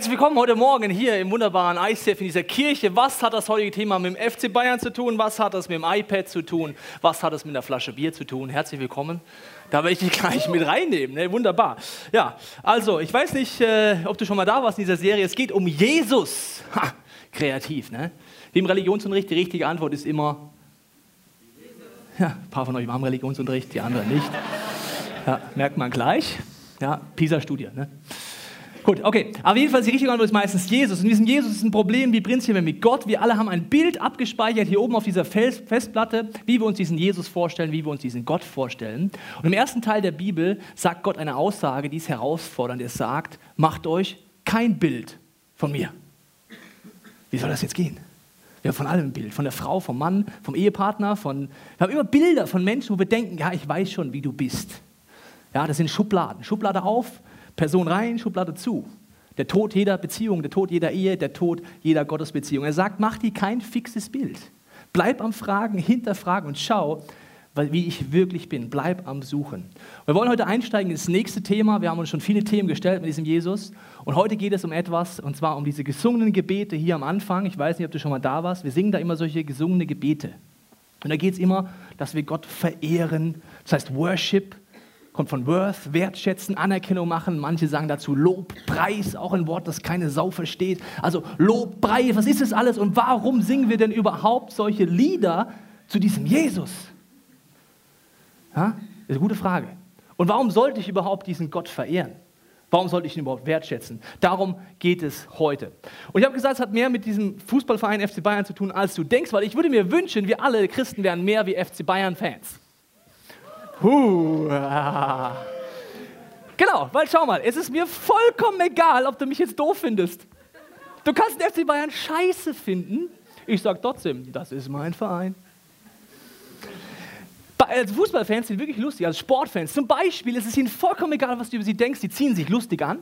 Herzlich willkommen heute Morgen hier im wunderbaren ICF in dieser Kirche. Was hat das heutige Thema mit dem FC Bayern zu tun? Was hat das mit dem iPad zu tun? Was hat es mit einer Flasche Bier zu tun? Herzlich willkommen. Da werde ich dich gleich mit reinnehmen. Ne? Wunderbar. Ja, also ich weiß nicht, äh, ob du schon mal da warst in dieser Serie. Es geht um Jesus. Ha, kreativ, ne? Wie im Religionsunterricht, die richtige Antwort ist immer. Ja, ein paar von euch haben Religionsunterricht, die anderen nicht. Ja, merkt man gleich. Ja, PISA-Studie. Ne? Gut, okay. Aber jedenfalls die richtige Antwort ist meistens Jesus. Und diesem Jesus ist ein Problem wie prinzipiell mit Gott. Wir alle haben ein Bild abgespeichert hier oben auf dieser Festplatte, wie wir uns diesen Jesus vorstellen, wie wir uns diesen Gott vorstellen. Und im ersten Teil der Bibel sagt Gott eine Aussage, die ist herausfordernd. Er sagt, macht euch kein Bild von mir. Wie soll das jetzt gehen? Wir haben von allem ein Bild, von der Frau, vom Mann, vom Ehepartner, von, wir haben immer Bilder von Menschen, wo wir denken, ja, ich weiß schon, wie du bist. Ja, das sind Schubladen. Schublade auf, Person rein, Schublade zu. Der Tod jeder Beziehung, der Tod jeder Ehe, der Tod jeder Gottesbeziehung. Er sagt, mach dir kein fixes Bild. Bleib am Fragen, hinterfragen und schau, wie ich wirklich bin. Bleib am Suchen. Wir wollen heute einsteigen in das nächste Thema. Wir haben uns schon viele Themen gestellt mit diesem Jesus. Und heute geht es um etwas, und zwar um diese gesungenen Gebete hier am Anfang. Ich weiß nicht, ob du schon mal da warst. Wir singen da immer solche gesungene Gebete. Und da geht es immer, dass wir Gott verehren. Das heißt Worship kommt von Worth, wertschätzen, Anerkennung machen. Manche sagen dazu Lob, Preis, auch ein Wort, das keine Sau versteht. Also Lob, Preis, was ist das alles und warum singen wir denn überhaupt solche Lieder zu diesem Jesus? Ja, ist eine gute Frage. Und warum sollte ich überhaupt diesen Gott verehren? Warum sollte ich ihn überhaupt wertschätzen? Darum geht es heute. Und ich habe gesagt, es hat mehr mit diesem Fußballverein FC Bayern zu tun, als du denkst, weil ich würde mir wünschen, wir alle Christen wären mehr wie FC Bayern-Fans. Huh. Genau, weil schau mal, es ist mir vollkommen egal, ob du mich jetzt doof findest. Du kannst den FC Bayern scheiße finden. Ich sage trotzdem, das ist mein Verein. Als Fußballfans sind wirklich lustig, als Sportfans. Zum Beispiel ist es ihnen vollkommen egal, was du über sie denkst. Die ziehen sich lustig an.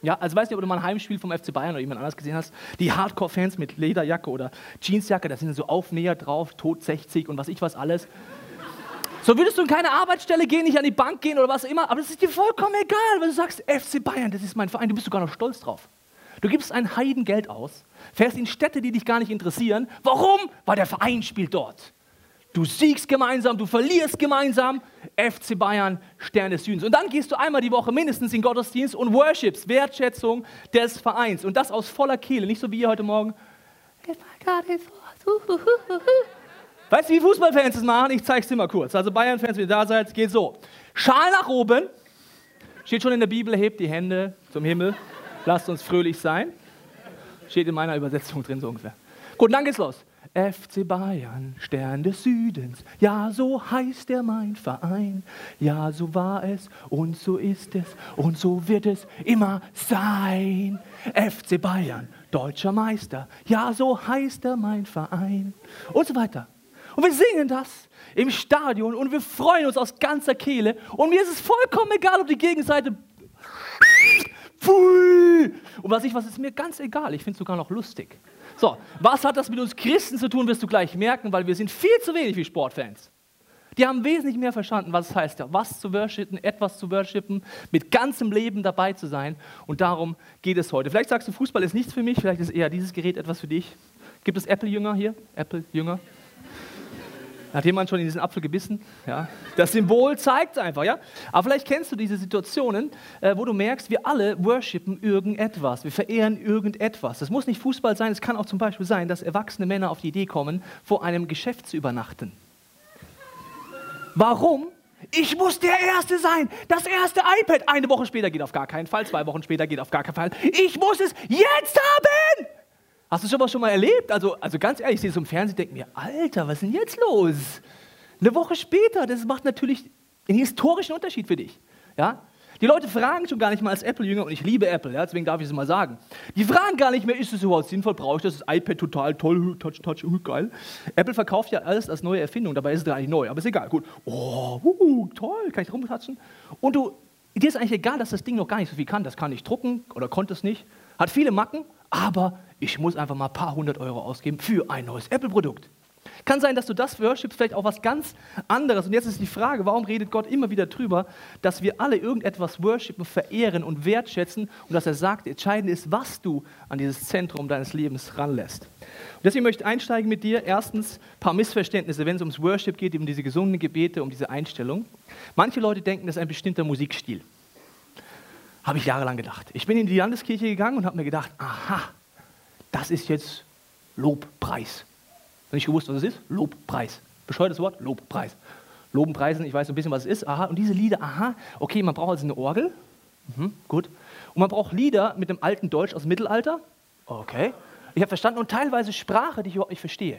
Ja, also weiß nicht, ob du mal ein Heimspiel vom FC Bayern oder jemand anders gesehen hast. Die Hardcore-Fans mit Lederjacke oder Jeansjacke, da sind so Aufnäher drauf, Tod 60 und was ich was alles. So würdest du in keine Arbeitsstelle gehen, nicht an die Bank gehen oder was immer, aber das ist dir vollkommen egal, weil du sagst, FC Bayern, das ist mein Verein, du bist sogar noch stolz drauf. Du gibst ein Heidengeld aus, fährst in Städte, die dich gar nicht interessieren. Warum? Weil der Verein spielt dort. Du siegst gemeinsam, du verlierst gemeinsam. FC Bayern, Stern des Südens. Und dann gehst du einmal die Woche mindestens in Gottesdienst und worshipst, Wertschätzung des Vereins. Und das aus voller Kehle, nicht so wie ihr heute Morgen. Weißt du, wie Fußballfans das machen? Ich zeige es dir mal kurz. Also Bayern-Fans, wenn ihr da seid, geht so. Schal nach oben. Steht schon in der Bibel, hebt die Hände zum Himmel. Lasst uns fröhlich sein. Steht in meiner Übersetzung drin so ungefähr. Gut, dann geht's los. FC Bayern, Stern des Südens, ja, so heißt er mein Verein. Ja, so war es und so ist es und so wird es immer sein. FC Bayern, deutscher Meister, ja, so heißt er mein Verein. Und so weiter. Und wir singen das im Stadion und wir freuen uns aus ganzer Kehle. Und mir ist es vollkommen egal, ob die Gegenseite. Pfui! Und was ich was, ist mir ganz egal. Ich finde es sogar noch lustig. So, was hat das mit uns Christen zu tun, wirst du gleich merken, weil wir sind viel zu wenig wie Sportfans. Die haben wesentlich mehr verstanden, was es heißt, was zu worshipen, etwas zu worshipen, mit ganzem Leben dabei zu sein. Und darum geht es heute. Vielleicht sagst du, Fußball ist nichts für mich, vielleicht ist eher dieses Gerät etwas für dich. Gibt es Apple-Jünger hier? Apple-Jünger? Hat jemand schon in diesen Apfel gebissen? Ja. Das Symbol zeigt es einfach, ja. Aber vielleicht kennst du diese Situationen, äh, wo du merkst, wir alle worshipen irgendetwas. Wir verehren irgendetwas. Das muss nicht Fußball sein, es kann auch zum Beispiel sein, dass erwachsene Männer auf die Idee kommen, vor einem Geschäft zu übernachten. Warum? Ich muss der Erste sein. Das erste iPad. Eine Woche später geht auf gar keinen Fall. Zwei Wochen später geht auf gar keinen Fall. Ich muss es jetzt haben. Hast du sowas schon mal erlebt? Also, also ganz ehrlich, ich sehe es im Fernsehen denke mir, Alter, was ist denn jetzt los? Eine Woche später, das macht natürlich einen historischen Unterschied für dich. Ja? Die Leute fragen schon gar nicht mal als Apple-Jünger, und ich liebe Apple, ja, deswegen darf ich es mal sagen. Die fragen gar nicht mehr, ist es überhaupt sinnvoll, brauche ich das, das iPad total toll, touch, touch, uh, geil. Apple verkauft ja alles als neue Erfindung, dabei ist es gar nicht neu, aber ist egal, gut. Oh, uh, toll, kann ich rumtatschen? Und du dir ist eigentlich egal, dass das Ding noch gar nicht so viel kann. Das kann nicht drucken oder konnte es nicht. Hat viele Macken, aber ich muss einfach mal ein paar hundert Euro ausgeben für ein neues Apple-Produkt. Kann sein, dass du das worshipst, vielleicht auch was ganz anderes. Und jetzt ist die Frage, warum redet Gott immer wieder drüber, dass wir alle irgendetwas worshipen, verehren und wertschätzen und dass er sagt, entscheidend ist, was du an dieses Zentrum deines Lebens ranlässt. Und deswegen möchte ich einsteigen mit dir. Erstens ein paar Missverständnisse, wenn es ums Worship geht, um diese gesungenen Gebete, um diese Einstellung. Manche Leute denken, das ist ein bestimmter Musikstil. Habe ich jahrelang gedacht. Ich bin in die Landeskirche gegangen und habe mir gedacht, aha, das ist jetzt Lobpreis. Wenn ich gewusst, was es ist? Lobpreis. Bescheuertes Wort? Lobpreis. Loben, preisen, ich weiß ein bisschen, was es ist. Aha, und diese Lieder, aha, okay, man braucht also eine Orgel. Mhm, gut. Und man braucht Lieder mit dem alten Deutsch aus dem Mittelalter. Okay. Ich habe verstanden. Und teilweise Sprache, die ich überhaupt nicht verstehe.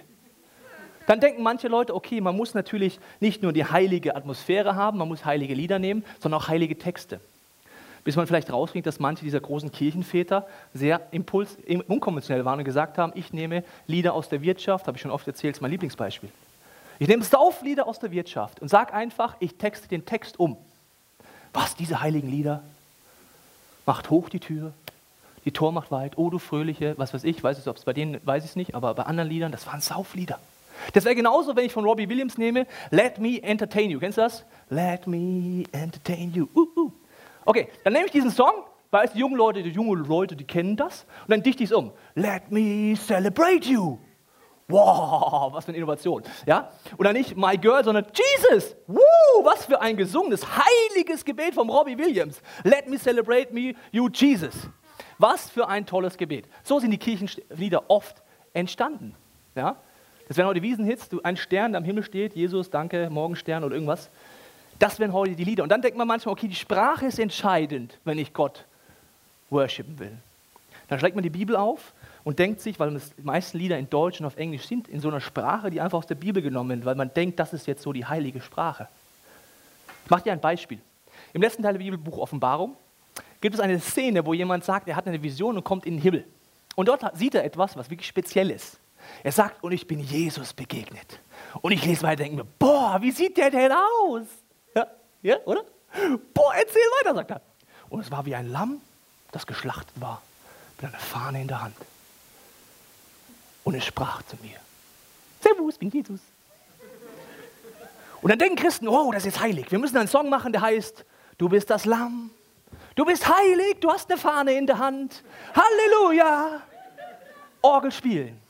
Dann denken manche Leute, okay, man muss natürlich nicht nur die heilige Atmosphäre haben, man muss heilige Lieder nehmen, sondern auch heilige Texte bis man vielleicht rauskriegt, dass manche dieser großen Kirchenväter sehr impuls, unkonventionell waren und gesagt haben, ich nehme Lieder aus der Wirtschaft, habe ich schon oft erzählt, ist mein Lieblingsbeispiel. Ich nehme Sauflieder aus der Wirtschaft und sage einfach, ich texte den Text um. Was, diese heiligen Lieder? Macht hoch die Tür, die Tor macht weit, oh du Fröhliche, was weiß ich, weiß es, ob es bei denen, weiß ich es nicht, aber bei anderen Liedern, das waren Sauflieder. Das wäre genauso, wenn ich von Robbie Williams nehme, Let me entertain you. Kennst du das? Let me entertain you. Uh, uh. Okay, dann nehme ich diesen Song, weil die jungen Leute, die jungen Leute, die kennen das, und dann dichte ich es um. Let me celebrate you. Wow, was für eine Innovation. Ja? Und dann nicht My Girl, sondern Jesus. Woo, was für ein gesungenes, heiliges Gebet vom Robbie Williams. Let me celebrate me, you Jesus. Was für ein tolles Gebet. So sind die Kirchenlieder oft entstanden. Ja? Das wären heute Wiesenhits, ein Stern, der am Himmel steht, Jesus, danke, Morgenstern oder irgendwas. Das wären heute die Lieder. Und dann denkt man manchmal, okay, die Sprache ist entscheidend, wenn ich Gott worshipen will. Dann schlägt man die Bibel auf und denkt sich, weil die meisten Lieder in Deutsch und auf Englisch sind, in so einer Sprache, die einfach aus der Bibel genommen wird, weil man denkt, das ist jetzt so die heilige Sprache. Ich mache dir ein Beispiel. Im letzten Teil der Bibelbuch Offenbarung gibt es eine Szene, wo jemand sagt, er hat eine Vision und kommt in den Himmel. Und dort sieht er etwas, was wirklich speziell ist. Er sagt, und ich bin Jesus begegnet. Und ich lese weiter und denke mir, boah, wie sieht der denn aus? Ja, oder? Boah, erzähl weiter, sagt er. Und es war wie ein Lamm, das geschlachtet war, mit einer Fahne in der Hand. Und es sprach zu mir: Servus, bin Jesus. Und dann denken Christen: Oh, das ist heilig. Wir müssen einen Song machen, der heißt: Du bist das Lamm. Du bist heilig, du hast eine Fahne in der Hand. Halleluja. Orgel spielen.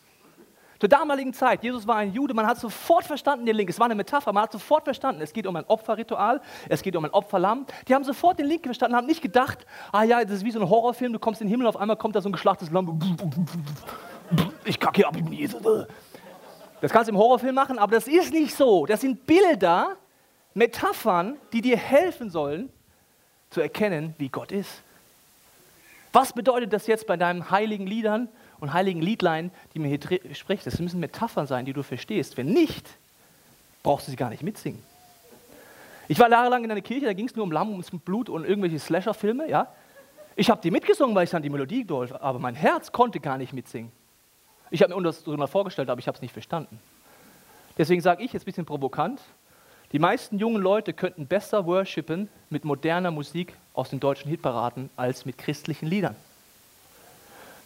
Zur damaligen Zeit, Jesus war ein Jude, man hat sofort verstanden den Link. Es war eine Metapher, man hat sofort verstanden, es geht um ein Opferritual, es geht um ein Opferlamm. Die haben sofort den Link verstanden, haben nicht gedacht, ah ja, das ist wie so ein Horrorfilm, du kommst in den Himmel, auf einmal kommt da so ein geschlachtes Lamm. Ich kacke ab, ich bin Jesus. Das kannst du im Horrorfilm machen, aber das ist nicht so. Das sind Bilder, Metaphern, die dir helfen sollen, zu erkennen, wie Gott ist. Was bedeutet das jetzt bei deinen heiligen Liedern? Und heiligen Liedlein, die mir hier spricht. Das müssen Metaphern sein, die du verstehst. Wenn nicht, brauchst du sie gar nicht mitsingen. Ich war jahrelang in einer Kirche, da ging es nur um Lamm, ums Blut und irgendwelche Slasher-Filme. Ja? Ich habe die mitgesungen, weil ich dann die Melodie geholfen aber mein Herz konnte gar nicht mitsingen. Ich habe mir das so mal vorgestellt, aber ich habe es nicht verstanden. Deswegen sage ich jetzt ein bisschen provokant, die meisten jungen Leute könnten besser worshipen mit moderner Musik aus den deutschen Hitparaden als mit christlichen Liedern.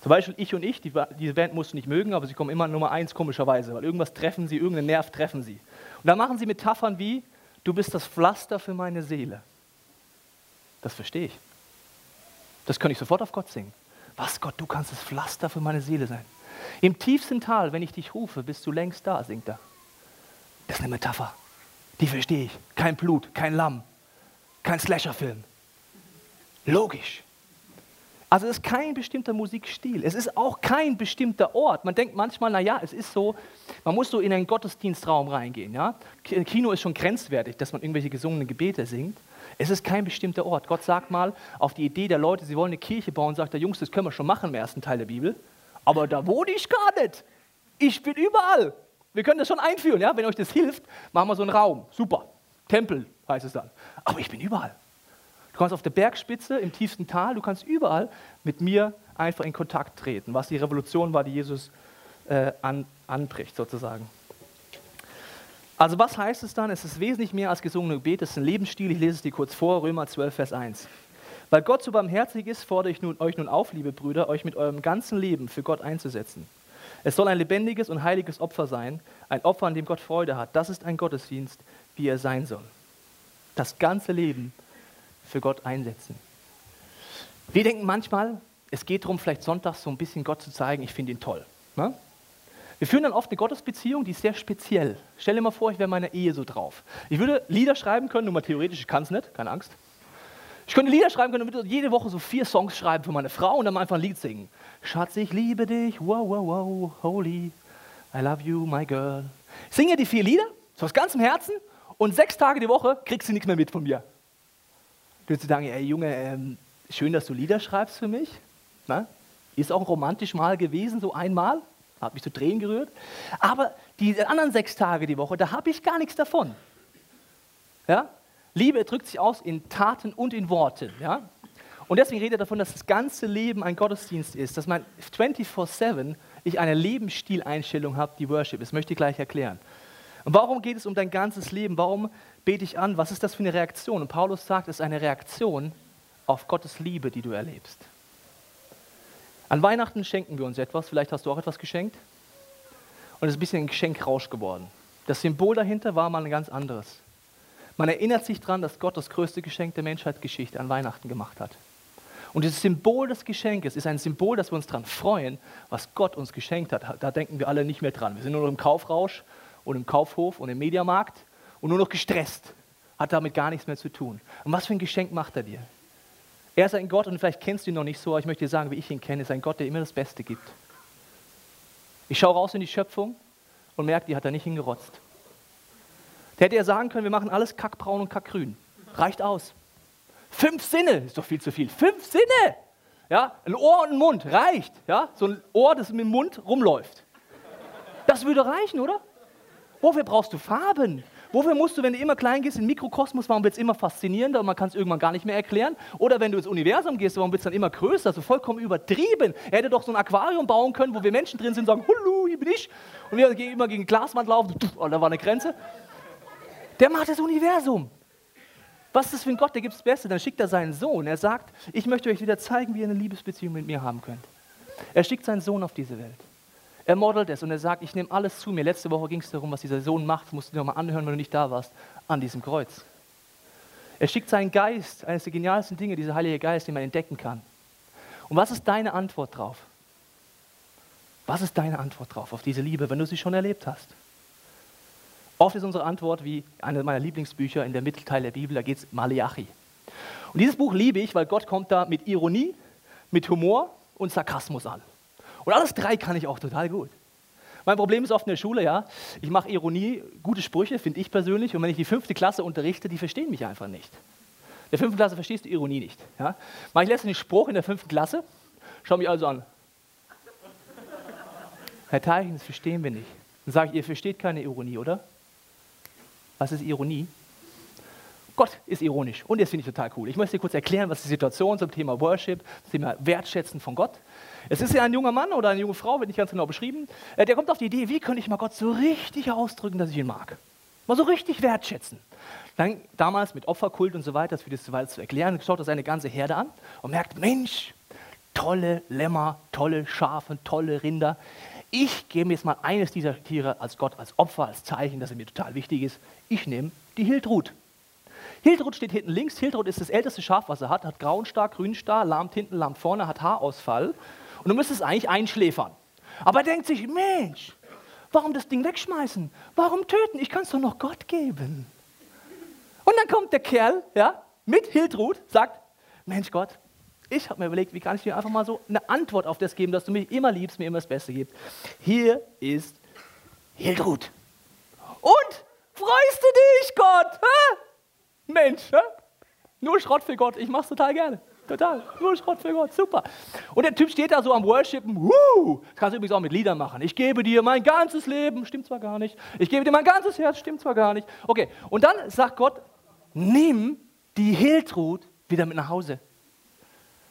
Zum Beispiel ich und ich, die, diese Band musst du nicht mögen, aber sie kommen immer Nummer eins komischerweise, weil irgendwas treffen sie, irgendeinen Nerv treffen sie. Und da machen sie Metaphern wie, du bist das Pflaster für meine Seele. Das verstehe ich. Das könnte ich sofort auf Gott singen. Was Gott, du kannst das Pflaster für meine Seele sein. Im tiefsten Tal, wenn ich dich rufe, bist du längst da, singt er. Das ist eine Metapher. Die verstehe ich. Kein Blut, kein Lamm, kein Slasherfilm. Logisch. Also es ist kein bestimmter Musikstil. Es ist auch kein bestimmter Ort. Man denkt manchmal, naja, es ist so, man muss so in einen Gottesdienstraum reingehen. Ja? Kino ist schon grenzwertig, dass man irgendwelche gesungenen Gebete singt. Es ist kein bestimmter Ort. Gott sagt mal auf die Idee der Leute, sie wollen eine Kirche bauen, sagt der Jungs, das können wir schon machen im ersten Teil der Bibel. Aber da wohne ich gar nicht. Ich bin überall. Wir können das schon einführen. Ja? Wenn euch das hilft, machen wir so einen Raum. Super. Tempel heißt es dann. Aber ich bin überall. Du kannst auf der Bergspitze, im tiefsten Tal, du kannst überall mit mir einfach in Kontakt treten, was die Revolution war, die Jesus äh, an, anbricht sozusagen. Also was heißt es dann? Es ist wesentlich mehr als gesungene Gebet, es ist ein Lebensstil. Ich lese es dir kurz vor, Römer 12, Vers 1. Weil Gott so barmherzig ist, fordere ich nun, euch nun auf, liebe Brüder, euch mit eurem ganzen Leben für Gott einzusetzen. Es soll ein lebendiges und heiliges Opfer sein, ein Opfer, an dem Gott Freude hat. Das ist ein Gottesdienst, wie er sein soll. Das ganze Leben für Gott einsetzen. Wir denken manchmal, es geht darum, vielleicht sonntags so ein bisschen Gott zu zeigen, ich finde ihn toll. Ne? Wir führen dann oft eine Gottesbeziehung, die ist sehr speziell. Stell dir mal vor, ich wäre meiner Ehe so drauf. Ich würde Lieder schreiben können, nur mal theoretisch, ich kann es nicht, keine Angst. Ich könnte Lieder schreiben können und würde jede Woche so vier Songs schreiben für meine Frau und dann einfach ein Lied singen. Schatz, ich liebe dich, wow, wow, wow, holy, I love you, my girl. Ich singe die vier Lieder, so aus ganzem Herzen und sechs Tage die Woche kriegst du nichts mehr mit von mir. Du würdest sagen, ey Junge, ähm, schön, dass du Lieder schreibst für mich. Na? Ist auch romantisch mal gewesen, so einmal hat mich zu Tränen gerührt. Aber die anderen sechs Tage die Woche, da habe ich gar nichts davon. Ja? Liebe drückt sich aus in Taten und in Worten. Ja? Und deswegen redet er davon, dass das ganze Leben ein Gottesdienst ist, dass man 24-7 ich eine Lebensstileinstellung habe, die Worship ist. Das möchte ich gleich erklären. Und warum geht es um dein ganzes Leben? Warum bete ich an? Was ist das für eine Reaktion? Und Paulus sagt, es ist eine Reaktion auf Gottes Liebe, die du erlebst. An Weihnachten schenken wir uns etwas. Vielleicht hast du auch etwas geschenkt. Und es ist ein bisschen ein Geschenkrausch geworden. Das Symbol dahinter war mal ein ganz anderes. Man erinnert sich daran, dass Gott das größte Geschenk der Menschheitsgeschichte an Weihnachten gemacht hat. Und dieses Symbol des Geschenkes ist ein Symbol, dass wir uns daran freuen, was Gott uns geschenkt hat. Da denken wir alle nicht mehr dran. Wir sind nur noch im Kaufrausch und im Kaufhof und im Mediamarkt und nur noch gestresst. Hat damit gar nichts mehr zu tun. Und was für ein Geschenk macht er dir? Er ist ein Gott, und vielleicht kennst du ihn noch nicht so, aber ich möchte dir sagen, wie ich ihn kenne, ist ein Gott, der immer das Beste gibt. Ich schaue raus in die Schöpfung und merke, die hat er nicht hingerotzt. Der hätte ja sagen können, wir machen alles kackbraun und kackgrün. Reicht aus. Fünf Sinne ist doch viel zu viel. Fünf Sinne! Ja, ein Ohr und ein Mund reicht. Ja, so ein Ohr, das mit dem Mund rumläuft. Das würde reichen, oder? Wofür brauchst du Farben? Wofür musst du, wenn du immer klein gehst, in Mikrokosmos, warum wird es immer faszinierender und man kann es irgendwann gar nicht mehr erklären? Oder wenn du ins Universum gehst, warum wird es dann immer größer, so vollkommen übertrieben? Er hätte doch so ein Aquarium bauen können, wo wir Menschen drin sind und sagen, Hullu, hier bin ich. Und wir gehen immer gegen Glaswand laufen, und da war eine Grenze. Der macht das Universum. Was ist das für ein Gott, der gibt das Beste? Dann schickt er seinen Sohn. Er sagt, ich möchte euch wieder zeigen, wie ihr eine Liebesbeziehung mit mir haben könnt. Er schickt seinen Sohn auf diese Welt. Er modelt es und er sagt, ich nehme alles zu mir. Letzte Woche ging es darum, was dieser Sohn macht. Das musst du dir nochmal anhören, wenn du nicht da warst, an diesem Kreuz. Er schickt seinen Geist, eines der genialsten Dinge, dieser Heilige Geist, den man entdecken kann. Und was ist deine Antwort drauf? Was ist deine Antwort drauf, auf diese Liebe, wenn du sie schon erlebt hast? Oft ist unsere Antwort wie eine meiner Lieblingsbücher in der Mittelteil der Bibel, da geht es Malachi. Und dieses Buch liebe ich, weil Gott kommt da mit Ironie, mit Humor und Sarkasmus an. Und alles drei kann ich auch total gut. Mein Problem ist oft in der Schule, ja, ich mache Ironie, gute Sprüche, finde ich persönlich, und wenn ich die fünfte Klasse unterrichte, die verstehen mich einfach nicht. In der fünften Klasse verstehst du Ironie nicht. Ja? Mache ich letztens einen Spruch in der fünften Klasse, schau mich also an. Herr Teilchen, das verstehen wir nicht. Dann sage ich, ihr versteht keine Ironie, oder? Was ist Ironie? Gott ist ironisch und das finde ich total cool. Ich möchte dir kurz erklären, was die Situation zum Thema Worship, zum Thema Wertschätzen von Gott. Es ist ja ein junger Mann oder eine junge Frau, wird nicht ganz genau beschrieben, äh, der kommt auf die Idee, wie könnte ich mal Gott so richtig ausdrücken, dass ich ihn mag. Mal so richtig wertschätzen. Dann damals mit Opferkult und so weiter, das wird es zu erklären, schaut er seine ganze Herde an und merkt, Mensch, tolle Lämmer, tolle Schafe, tolle Rinder. Ich gebe mir jetzt mal eines dieser Tiere als Gott, als Opfer, als Zeichen, dass er mir total wichtig ist. Ich nehme die Hildrut. Hildrut steht hinten links. Hildrut ist das älteste Schaf, was er hat. Hat grauen Star, grünen Star, lahmt hinten, lahmt vorne, hat Haarausfall. Und du müsstest eigentlich einschläfern. Aber er denkt sich, Mensch, warum das Ding wegschmeißen? Warum töten? Ich kann es doch noch Gott geben. Und dann kommt der Kerl ja, mit Hildrut, sagt, Mensch Gott, ich habe mir überlegt, wie kann ich dir einfach mal so eine Antwort auf das geben, dass du mich immer liebst, mir immer das Beste gibst. Hier ist Hildrut. Und freust du dich, Gott? Hä? Mensch, hä? nur Schrott für Gott. Ich mach's total gerne. Total. Nur Schrott für Gott. Super. Und der Typ steht da so am Worshipen. Woo! Das kannst du übrigens auch mit Liedern machen. Ich gebe dir mein ganzes Leben. Stimmt zwar gar nicht. Ich gebe dir mein ganzes Herz. Stimmt zwar gar nicht. Okay. Und dann sagt Gott, nimm die Hiltrud wieder mit nach Hause.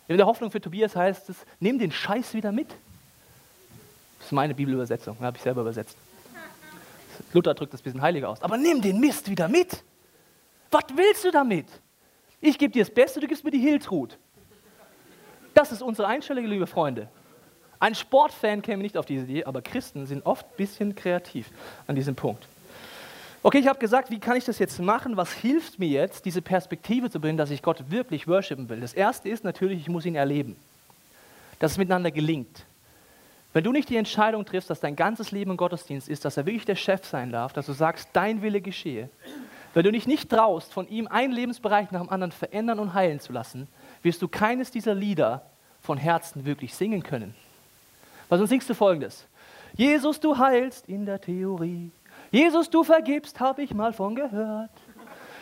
In der Hoffnung für Tobias heißt es, nimm den Scheiß wieder mit. Das ist meine Bibelübersetzung. Habe ich selber übersetzt. Luther drückt das ein bisschen heiliger aus. Aber nimm den Mist wieder mit. Was willst du damit? Ich gebe dir das Beste, du gibst mir die Hiltrud. Das ist unsere Einstellung, liebe Freunde. Ein Sportfan käme nicht auf diese Idee, aber Christen sind oft ein bisschen kreativ an diesem Punkt. Okay, ich habe gesagt, wie kann ich das jetzt machen? Was hilft mir jetzt, diese Perspektive zu bringen, dass ich Gott wirklich worshipen will? Das erste ist natürlich, ich muss ihn erleben. Dass es miteinander gelingt. Wenn du nicht die Entscheidung triffst, dass dein ganzes Leben ein Gottesdienst ist, dass er wirklich der Chef sein darf, dass du sagst, dein Wille geschehe, wenn du dich nicht traust, von ihm einen Lebensbereich nach dem anderen verändern und heilen zu lassen, wirst du keines dieser Lieder von Herzen wirklich singen können. Weil sonst singst du folgendes. Jesus, du heilst in der Theorie. Jesus, du vergibst, habe ich mal von gehört.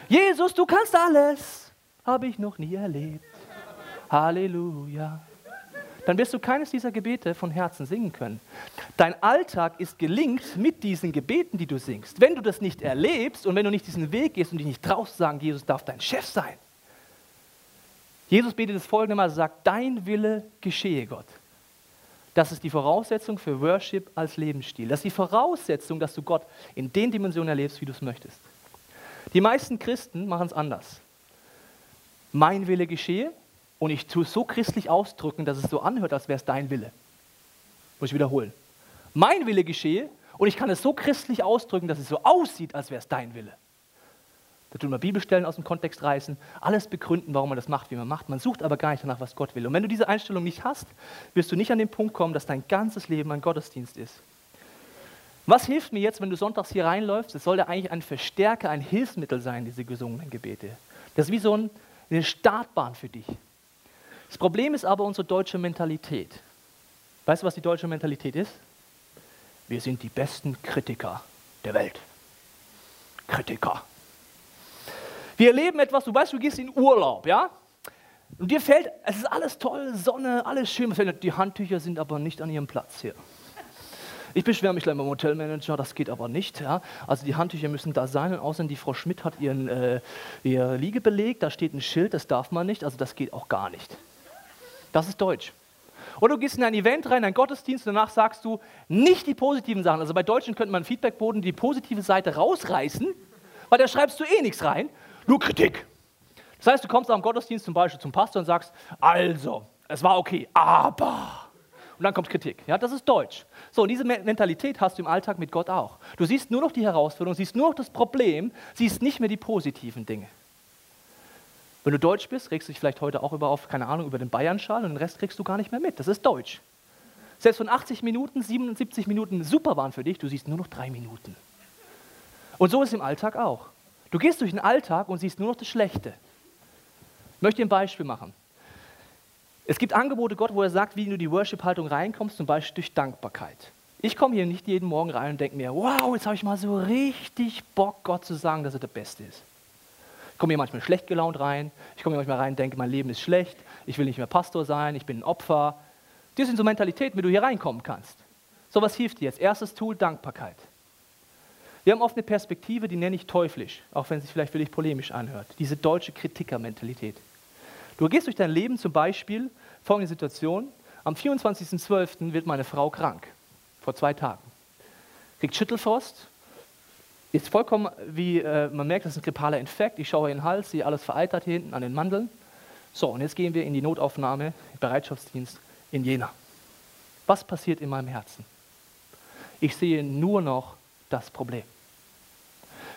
Jesus, du kannst alles, habe ich noch nie erlebt. Halleluja. Dann wirst du keines dieser Gebete von Herzen singen können. Dein Alltag ist gelingt mit diesen Gebeten, die du singst. Wenn du das nicht erlebst und wenn du nicht diesen Weg gehst und dich nicht traust sagen, Jesus darf dein Chef sein. Jesus betet das folgende Mal, sagt, dein Wille geschehe, Gott. Das ist die Voraussetzung für Worship als Lebensstil. Das ist die Voraussetzung, dass du Gott in den Dimensionen erlebst, wie du es möchtest. Die meisten Christen machen es anders. Mein Wille geschehe und ich tue es so christlich ausdrücken, dass es so anhört, als wäre es dein Wille. Muss ich wiederholen. Mein Wille geschehe und ich kann es so christlich ausdrücken, dass es so aussieht, als wäre es dein Wille. Da tun wir Bibelstellen aus dem Kontext reißen, alles begründen, warum man das macht, wie man macht. Man sucht aber gar nicht danach, was Gott will. Und wenn du diese Einstellung nicht hast, wirst du nicht an den Punkt kommen, dass dein ganzes Leben ein Gottesdienst ist. Was hilft mir jetzt, wenn du sonntags hier reinläufst? Es sollte eigentlich ein Verstärker, ein Hilfsmittel sein, diese gesungenen Gebete. Das ist wie so eine Startbahn für dich. Das Problem ist aber unsere deutsche Mentalität. Weißt du, was die deutsche Mentalität ist? Wir sind die besten Kritiker der Welt. Kritiker. Wir erleben etwas, du weißt, du gehst in Urlaub, ja? Und dir fällt, es ist alles toll, Sonne, alles schön. Die Handtücher sind aber nicht an ihrem Platz hier. Ich beschwere mich gleich beim Hotelmanager, das geht aber nicht. Ja? Also die Handtücher müssen da sein und außerdem die Frau Schmidt hat ihren äh, ihr Liegebeleg, da steht ein Schild, das darf man nicht, also das geht auch gar nicht. Das ist Deutsch. Oder du gehst in ein Event rein, einen Gottesdienst und danach sagst du nicht die positiven Sachen. Also bei Deutschen könnte man Feedbackboden die positive Seite rausreißen, weil da schreibst du eh nichts rein nur Kritik. Das heißt, du kommst am Gottesdienst zum Beispiel zum Pastor und sagst, also, es war okay, aber. Und dann kommt Kritik. Ja, das ist Deutsch. So, und diese Mentalität hast du im Alltag mit Gott auch. Du siehst nur noch die Herausforderung, siehst nur noch das Problem, siehst nicht mehr die positiven Dinge. Wenn du Deutsch bist, regst du dich vielleicht heute auch über auf, keine Ahnung, über den Bayern-Schal und den Rest kriegst du gar nicht mehr mit. Das ist Deutsch. Selbst von 80 Minuten, 77 Minuten super waren für dich, du siehst nur noch drei Minuten. Und so ist es im Alltag auch. Du gehst durch den Alltag und siehst nur noch das Schlechte. Ich möchte dir ein Beispiel machen. Es gibt Angebote Gott, wo er sagt, wie du in die Worship-Haltung reinkommst, zum Beispiel durch Dankbarkeit. Ich komme hier nicht jeden Morgen rein und denke mir, wow, jetzt habe ich mal so richtig Bock, Gott zu sagen, dass er der Beste ist. Ich komme hier manchmal schlecht gelaunt rein. Ich komme hier manchmal rein und denke, mein Leben ist schlecht. Ich will nicht mehr Pastor sein. Ich bin ein Opfer. Das sind so Mentalitäten, wie du hier reinkommen kannst. So was hilft dir jetzt? Erstes Tool, Dankbarkeit. Wir haben oft eine Perspektive, die nenne ich teuflisch, auch wenn es sich vielleicht für dich polemisch anhört. Diese deutsche Kritikermentalität. Du gehst durch dein Leben zum Beispiel, folgende Situation, am 24.12. wird meine Frau krank, vor zwei Tagen. Kriegt Schüttelfrost, ist vollkommen, wie äh, man merkt, das ist ein grippaler Infekt. Ich schaue in den Hals, sehe alles vereitert hier hinten an den Mandeln. So, und jetzt gehen wir in die Notaufnahme, Bereitschaftsdienst in Jena. Was passiert in meinem Herzen? Ich sehe nur noch das Problem.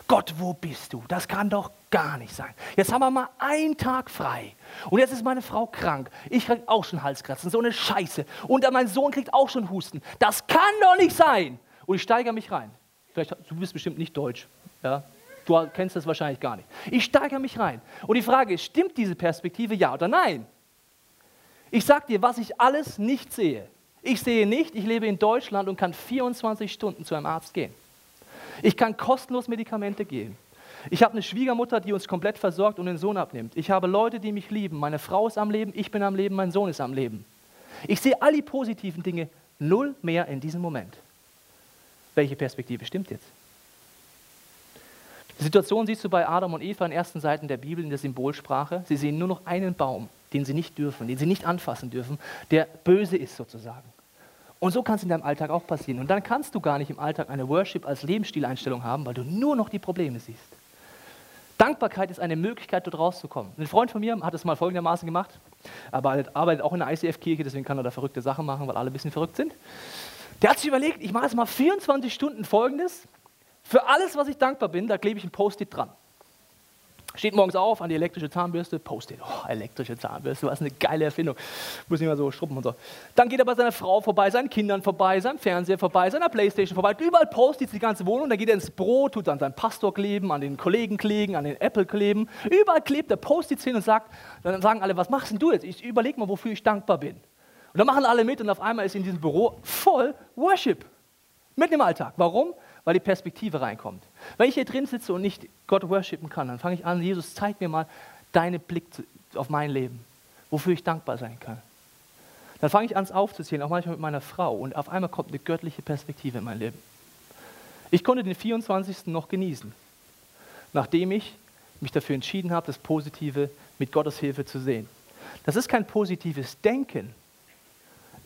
Gott, wo bist du? Das kann doch gar nicht sein. Jetzt haben wir mal einen Tag frei. Und jetzt ist meine Frau krank. Ich kriege auch schon Halskratzen, so eine Scheiße. Und mein Sohn kriegt auch schon Husten. Das kann doch nicht sein. Und ich steigere mich rein. Vielleicht, du bist bestimmt nicht deutsch. Ja? Du kennst das wahrscheinlich gar nicht. Ich steigere mich rein. Und die Frage ist, stimmt diese Perspektive ja oder nein? Ich sage dir, was ich alles nicht sehe. Ich sehe nicht, ich lebe in Deutschland und kann 24 Stunden zu einem Arzt gehen. Ich kann kostenlos Medikamente geben. Ich habe eine Schwiegermutter, die uns komplett versorgt und den Sohn abnimmt. Ich habe Leute, die mich lieben. Meine Frau ist am Leben, ich bin am Leben, mein Sohn ist am Leben. Ich sehe all die positiven Dinge null mehr in diesem Moment. Welche Perspektive stimmt jetzt? Die Situation siehst du bei Adam und Eva in ersten Seiten der Bibel in der Symbolsprache. Sie sehen nur noch einen Baum, den sie nicht dürfen, den sie nicht anfassen dürfen, der böse ist sozusagen. Und so kann es in deinem Alltag auch passieren. Und dann kannst du gar nicht im Alltag eine Worship als Lebensstileinstellung haben, weil du nur noch die Probleme siehst. Dankbarkeit ist eine Möglichkeit, dort rauszukommen. Ein Freund von mir hat es mal folgendermaßen gemacht, aber arbeitet auch in der ICF-Kirche, deswegen kann er da verrückte Sachen machen, weil alle ein bisschen verrückt sind. Der hat sich überlegt, ich mache jetzt mal 24 Stunden Folgendes. Für alles, was ich dankbar bin, da klebe ich ein Post-it dran. Steht morgens auf an die elektrische Zahnbürste, Post-it. Oh, elektrische Zahnbürste, was eine geile Erfindung. Muss nicht mal so schruppen und so. Dann geht er bei seiner Frau vorbei, seinen Kindern vorbei, seinem Fernseher vorbei, seiner Playstation vorbei. Überall Post-its die ganze Wohnung. Dann geht er ins Brot, tut an seinem Pastor kleben, an den Kollegen kleben, an den Apple kleben. Überall klebt er Post-its hin und sagt, dann sagen alle, was machst denn du jetzt? Ich überlege mal, wofür ich dankbar bin. Und dann machen alle mit und auf einmal ist in diesem Büro voll Worship. Mitten im Alltag. Warum? Weil die Perspektive reinkommt. Wenn ich hier drin sitze und nicht Gott worshipen kann, dann fange ich an, Jesus, zeig mir mal deinen Blick auf mein Leben, wofür ich dankbar sein kann. Dann fange ich an, es aufzuzählen, auch manchmal mit meiner Frau, und auf einmal kommt eine göttliche Perspektive in mein Leben. Ich konnte den 24. noch genießen, nachdem ich mich dafür entschieden habe, das Positive mit Gottes Hilfe zu sehen. Das ist kein positives Denken.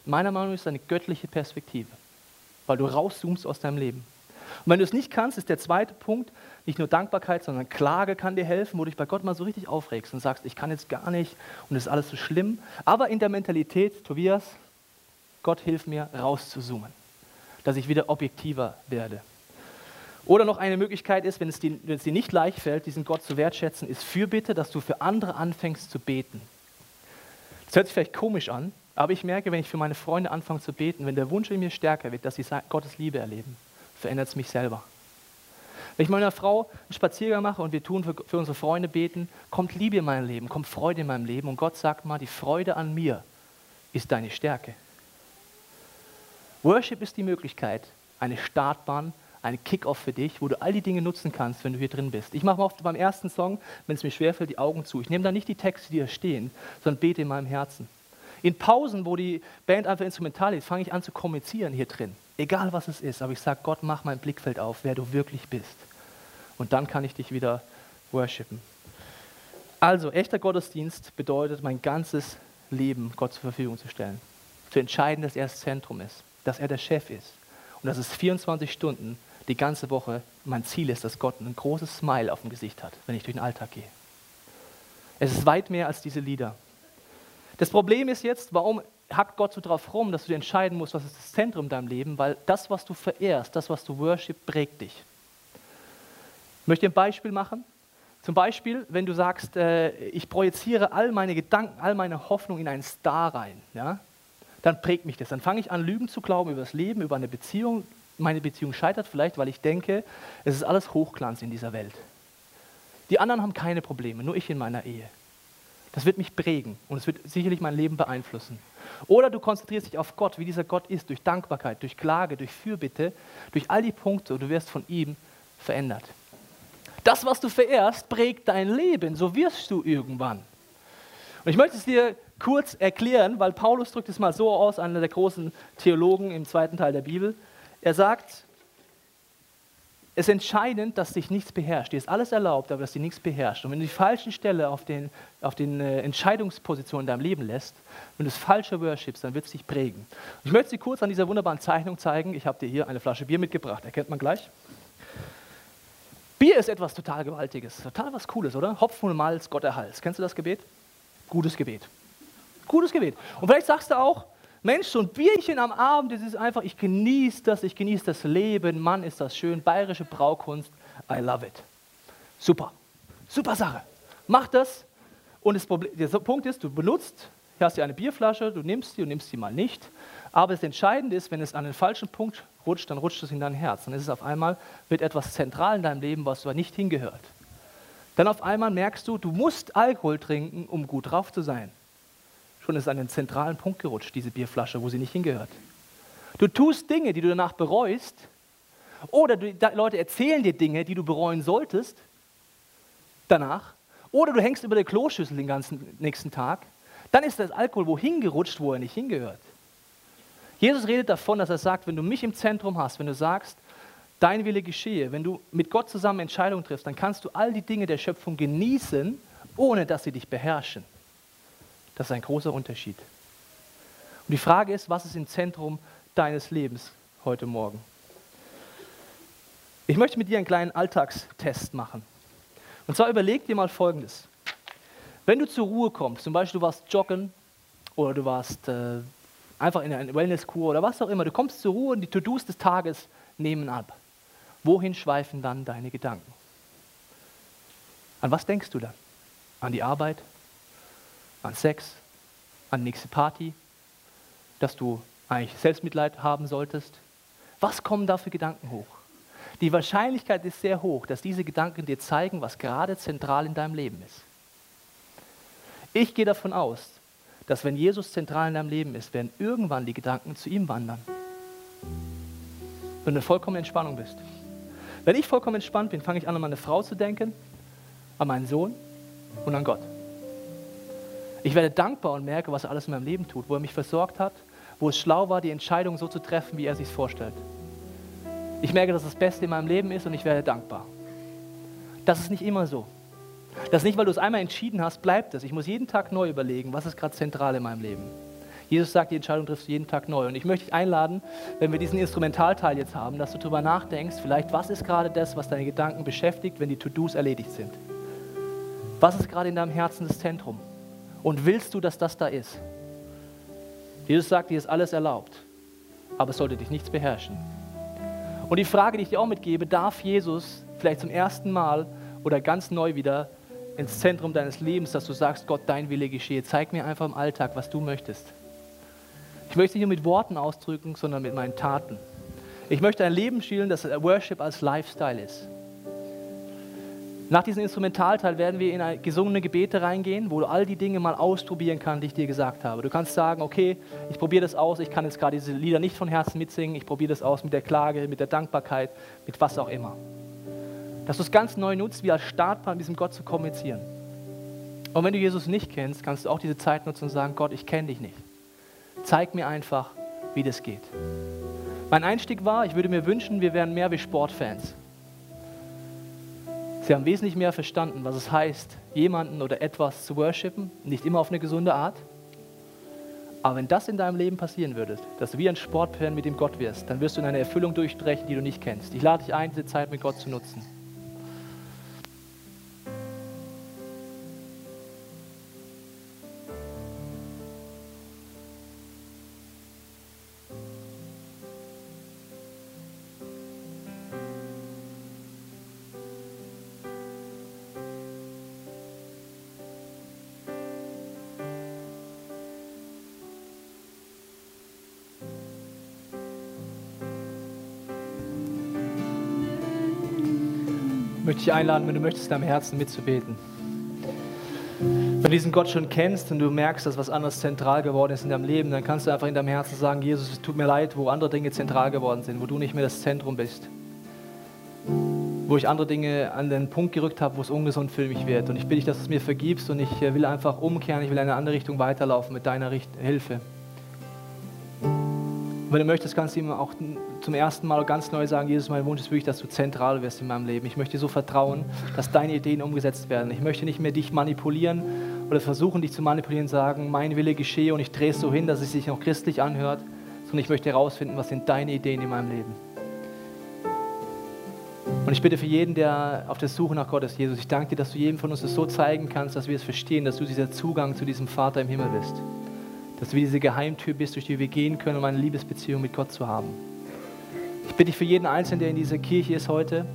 Meiner Meinung nach ist es eine göttliche Perspektive, weil du rauszoomst aus deinem Leben. Und wenn du es nicht kannst, ist der zweite Punkt, nicht nur Dankbarkeit, sondern Klage kann dir helfen, wo du dich bei Gott mal so richtig aufregst und sagst, ich kann jetzt gar nicht und es ist alles so schlimm. Aber in der Mentalität, Tobias, Gott hilf mir rauszuzoomen, dass ich wieder objektiver werde. Oder noch eine Möglichkeit ist, wenn es, dir, wenn es dir nicht leicht fällt, diesen Gott zu wertschätzen, ist Fürbitte, dass du für andere anfängst zu beten. Das hört sich vielleicht komisch an, aber ich merke, wenn ich für meine Freunde anfange zu beten, wenn der Wunsch in mir stärker wird, dass sie Gottes Liebe erleben verändert es mich selber. Wenn ich meiner Frau einen Spaziergang mache und wir tun für, für unsere Freunde beten, kommt Liebe in mein Leben, kommt Freude in meinem Leben und Gott sagt mal, die Freude an mir ist deine Stärke. Worship ist die Möglichkeit, eine Startbahn, ein Kickoff für dich, wo du all die Dinge nutzen kannst, wenn du hier drin bist. Ich mache mal oft beim ersten Song, wenn es mir schwerfällt, die Augen zu. Ich nehme da nicht die Texte, die da stehen, sondern bete in meinem Herzen. In Pausen, wo die Band einfach instrumental ist, fange ich an zu kommunizieren hier drin. Egal was es ist, aber ich sage, Gott, mach mein Blickfeld auf, wer du wirklich bist. Und dann kann ich dich wieder worshipen. Also, echter Gottesdienst bedeutet, mein ganzes Leben Gott zur Verfügung zu stellen. Zu entscheiden, dass er das Zentrum ist, dass er der Chef ist. Und dass es 24 Stunden die ganze Woche mein Ziel ist, dass Gott ein großes Smile auf dem Gesicht hat, wenn ich durch den Alltag gehe. Es ist weit mehr als diese Lieder. Das Problem ist jetzt, warum hackt Gott so drauf rum, dass du dir entscheiden musst, was ist das Zentrum in deinem Leben, weil das, was du verehrst, das, was du worship, prägt dich. Ich möchte ein Beispiel machen. Zum Beispiel, wenn du sagst, äh, ich projiziere all meine Gedanken, all meine Hoffnung in einen Star rein, ja, dann prägt mich das. Dann fange ich an, Lügen zu glauben über das Leben, über eine Beziehung. Meine Beziehung scheitert vielleicht, weil ich denke, es ist alles Hochglanz in dieser Welt. Die anderen haben keine Probleme, nur ich in meiner Ehe. Das wird mich prägen und es wird sicherlich mein Leben beeinflussen. Oder du konzentrierst dich auf Gott, wie dieser Gott ist, durch Dankbarkeit, durch Klage, durch Fürbitte, durch all die Punkte und du wirst von ihm verändert. Das, was du verehrst, prägt dein Leben, so wirst du irgendwann. Und ich möchte es dir kurz erklären, weil Paulus drückt es mal so aus, einer der großen Theologen im zweiten Teil der Bibel. Er sagt, es ist entscheidend, dass dich nichts beherrscht. Dir ist alles erlaubt, aber dass dir nichts beherrscht. Und wenn du die falschen Stelle auf den, auf den äh, Entscheidungspositionen in deinem Leben lässt, wenn du das falsche worshipst, dann wird es dich prägen. Ich möchte dir kurz an dieser wunderbaren Zeichnung zeigen. Ich habe dir hier eine Flasche Bier mitgebracht. Erkennt man gleich. Bier ist etwas total Gewaltiges. Total was Cooles, oder? Hopfen und Malz, Gott erhalt. Kennst du das Gebet? Gutes Gebet. Gutes Gebet. Und vielleicht sagst du auch, Mensch, so ein Bierchen am Abend, das ist einfach, ich genieße das, ich genieße das Leben, Mann, ist das schön, bayerische Braukunst, I love it. Super, super Sache. Mach das. Und das Problem, der Punkt ist, du benutzt, hier hast du eine Bierflasche, du nimmst sie und nimmst sie mal nicht, aber das Entscheidende ist, wenn es an den falschen Punkt rutscht, dann rutscht es in dein Herz, dann ist es auf einmal, wird etwas zentral in deinem Leben, was aber nicht hingehört. Dann auf einmal merkst du, du musst Alkohol trinken, um gut drauf zu sein schon ist an den zentralen Punkt gerutscht, diese Bierflasche, wo sie nicht hingehört. Du tust Dinge, die du danach bereust, oder du, Leute erzählen dir Dinge, die du bereuen solltest danach, oder du hängst über der Kloschüssel den ganzen nächsten Tag, dann ist das Alkohol wohin gerutscht, wo er nicht hingehört. Jesus redet davon, dass er sagt, wenn du mich im Zentrum hast, wenn du sagst, dein Wille geschehe, wenn du mit Gott zusammen Entscheidungen triffst, dann kannst du all die Dinge der Schöpfung genießen, ohne dass sie dich beherrschen. Das ist ein großer Unterschied. Und die Frage ist, was ist im Zentrum deines Lebens heute Morgen. Ich möchte mit dir einen kleinen Alltagstest machen. Und zwar überleg dir mal Folgendes. Wenn du zur Ruhe kommst, zum Beispiel du warst joggen oder du warst äh, einfach in einer Wellnesskur oder was auch immer, du kommst zur Ruhe und die To-Dos des Tages nehmen ab. Wohin schweifen dann deine Gedanken? An was denkst du dann? An die Arbeit? An Sex? An nächste Party? Dass du eigentlich Selbstmitleid haben solltest? Was kommen da für Gedanken hoch? Die Wahrscheinlichkeit ist sehr hoch, dass diese Gedanken dir zeigen, was gerade zentral in deinem Leben ist. Ich gehe davon aus, dass wenn Jesus zentral in deinem Leben ist, werden irgendwann die Gedanken zu ihm wandern. Wenn du vollkommen Entspannung bist. Wenn ich vollkommen entspannt bin, fange ich an, an meine Frau zu denken, an meinen Sohn und an Gott. Ich werde dankbar und merke, was er alles in meinem Leben tut, wo er mich versorgt hat, wo es schlau war, die Entscheidung so zu treffen, wie er sich vorstellt. Ich merke, dass das Beste in meinem Leben ist und ich werde dankbar. Das ist nicht immer so. Das ist nicht, weil du es einmal entschieden hast, bleibt es. Ich muss jeden Tag neu überlegen, was ist gerade zentral in meinem Leben. Jesus sagt, die Entscheidung triffst du jeden Tag neu. Und ich möchte dich einladen, wenn wir diesen Instrumentalteil jetzt haben, dass du darüber nachdenkst, vielleicht, was ist gerade das, was deine Gedanken beschäftigt, wenn die To-Dos erledigt sind. Was ist gerade in deinem Herzen das Zentrum? Und willst du, dass das da ist? Jesus sagt, dir ist alles erlaubt, aber es sollte dich nichts beherrschen. Und die Frage, die ich dir auch mitgebe, darf Jesus vielleicht zum ersten Mal oder ganz neu wieder ins Zentrum deines Lebens, dass du sagst, Gott, dein Wille geschehe. Zeig mir einfach im Alltag, was du möchtest. Ich möchte nicht nur mit Worten ausdrücken, sondern mit meinen Taten. Ich möchte ein Leben schielen, das Worship als Lifestyle ist. Nach diesem Instrumentalteil werden wir in gesungene Gebete reingehen, wo du all die Dinge mal ausprobieren kannst, die ich dir gesagt habe. Du kannst sagen, okay, ich probiere das aus, ich kann jetzt gerade diese Lieder nicht von Herzen mitsingen, ich probiere das aus mit der Klage, mit der Dankbarkeit, mit was auch immer. Dass du es ganz neu nutzt, wie als Startpunkt mit diesem Gott zu kommunizieren. Und wenn du Jesus nicht kennst, kannst du auch diese Zeit nutzen und sagen, Gott, ich kenne dich nicht. Zeig mir einfach, wie das geht. Mein Einstieg war, ich würde mir wünschen, wir wären mehr wie Sportfans. Sie haben wesentlich mehr verstanden, was es heißt, jemanden oder etwas zu worshipen, nicht immer auf eine gesunde Art. Aber wenn das in deinem Leben passieren würde, dass du wie ein Sportfan mit dem Gott wirst, dann wirst du in eine Erfüllung durchbrechen, die du nicht kennst. Ich lade dich ein, diese Zeit mit Gott zu nutzen. Möchte ich einladen, wenn du möchtest, in deinem Herzen mitzubeten. Wenn du diesen Gott schon kennst und du merkst, dass was anderes zentral geworden ist in deinem Leben, dann kannst du einfach in deinem Herzen sagen, Jesus, es tut mir leid, wo andere Dinge zentral geworden sind, wo du nicht mehr das Zentrum bist. Wo ich andere Dinge an den Punkt gerückt habe, wo es ungesund für mich wird. Und ich bitte dich, dass du es mir vergibst und ich will einfach umkehren, ich will in eine andere Richtung weiterlaufen mit deiner Hilfe. Wenn du möchtest, kannst du ihm auch zum ersten Mal ganz neu sagen, Jesus, mein Wunsch ist wirklich, dass du zentral wirst in meinem Leben. Ich möchte so vertrauen, dass deine Ideen umgesetzt werden. Ich möchte nicht mehr dich manipulieren oder versuchen, dich zu manipulieren, sagen, mein Wille geschehe und ich drehe es so hin, dass es sich noch christlich anhört, sondern ich möchte herausfinden, was sind deine Ideen in meinem Leben. Und ich bitte für jeden, der auf der Suche nach Gott ist, Jesus, ich danke dir, dass du jedem von uns das so zeigen kannst, dass wir es verstehen, dass du dieser Zugang zu diesem Vater im Himmel bist dass du wie diese Geheimtür bist, durch die wir gehen können, um eine Liebesbeziehung mit Gott zu haben. Ich bitte dich für jeden Einzelnen, der in dieser Kirche ist heute,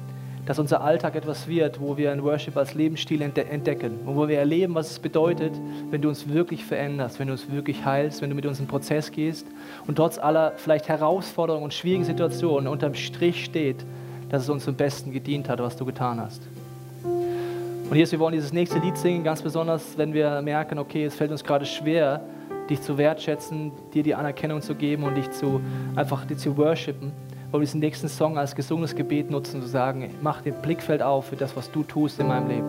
dass unser Alltag etwas wird, wo wir ein Worship als Lebensstil entdecken und wo wir erleben, was es bedeutet, wenn du uns wirklich veränderst, wenn du uns wirklich heilst, wenn du mit uns einen Prozess gehst und trotz aller vielleicht Herausforderungen und schwierigen Situationen unterm Strich steht, dass es uns zum Besten gedient hat, was du getan hast. Und Jesus, wir wollen dieses nächste Lied singen, ganz besonders, wenn wir merken, okay, es fällt uns gerade schwer, dich zu wertschätzen, dir die Anerkennung zu geben und dich zu einfach dich zu worshipen. Wollen wir diesen nächsten Song als gesungenes Gebet nutzen, zu sagen, mach den Blickfeld auf für das, was du tust in meinem Leben.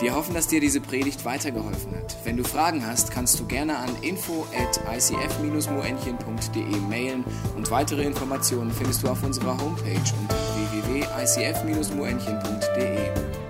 Wir hoffen, dass dir diese Predigt weitergeholfen hat. Wenn du Fragen hast, kannst du gerne an info at icf-moenchen.de mailen und weitere Informationen findest du auf unserer Homepage unter www.icf-moenchen.de.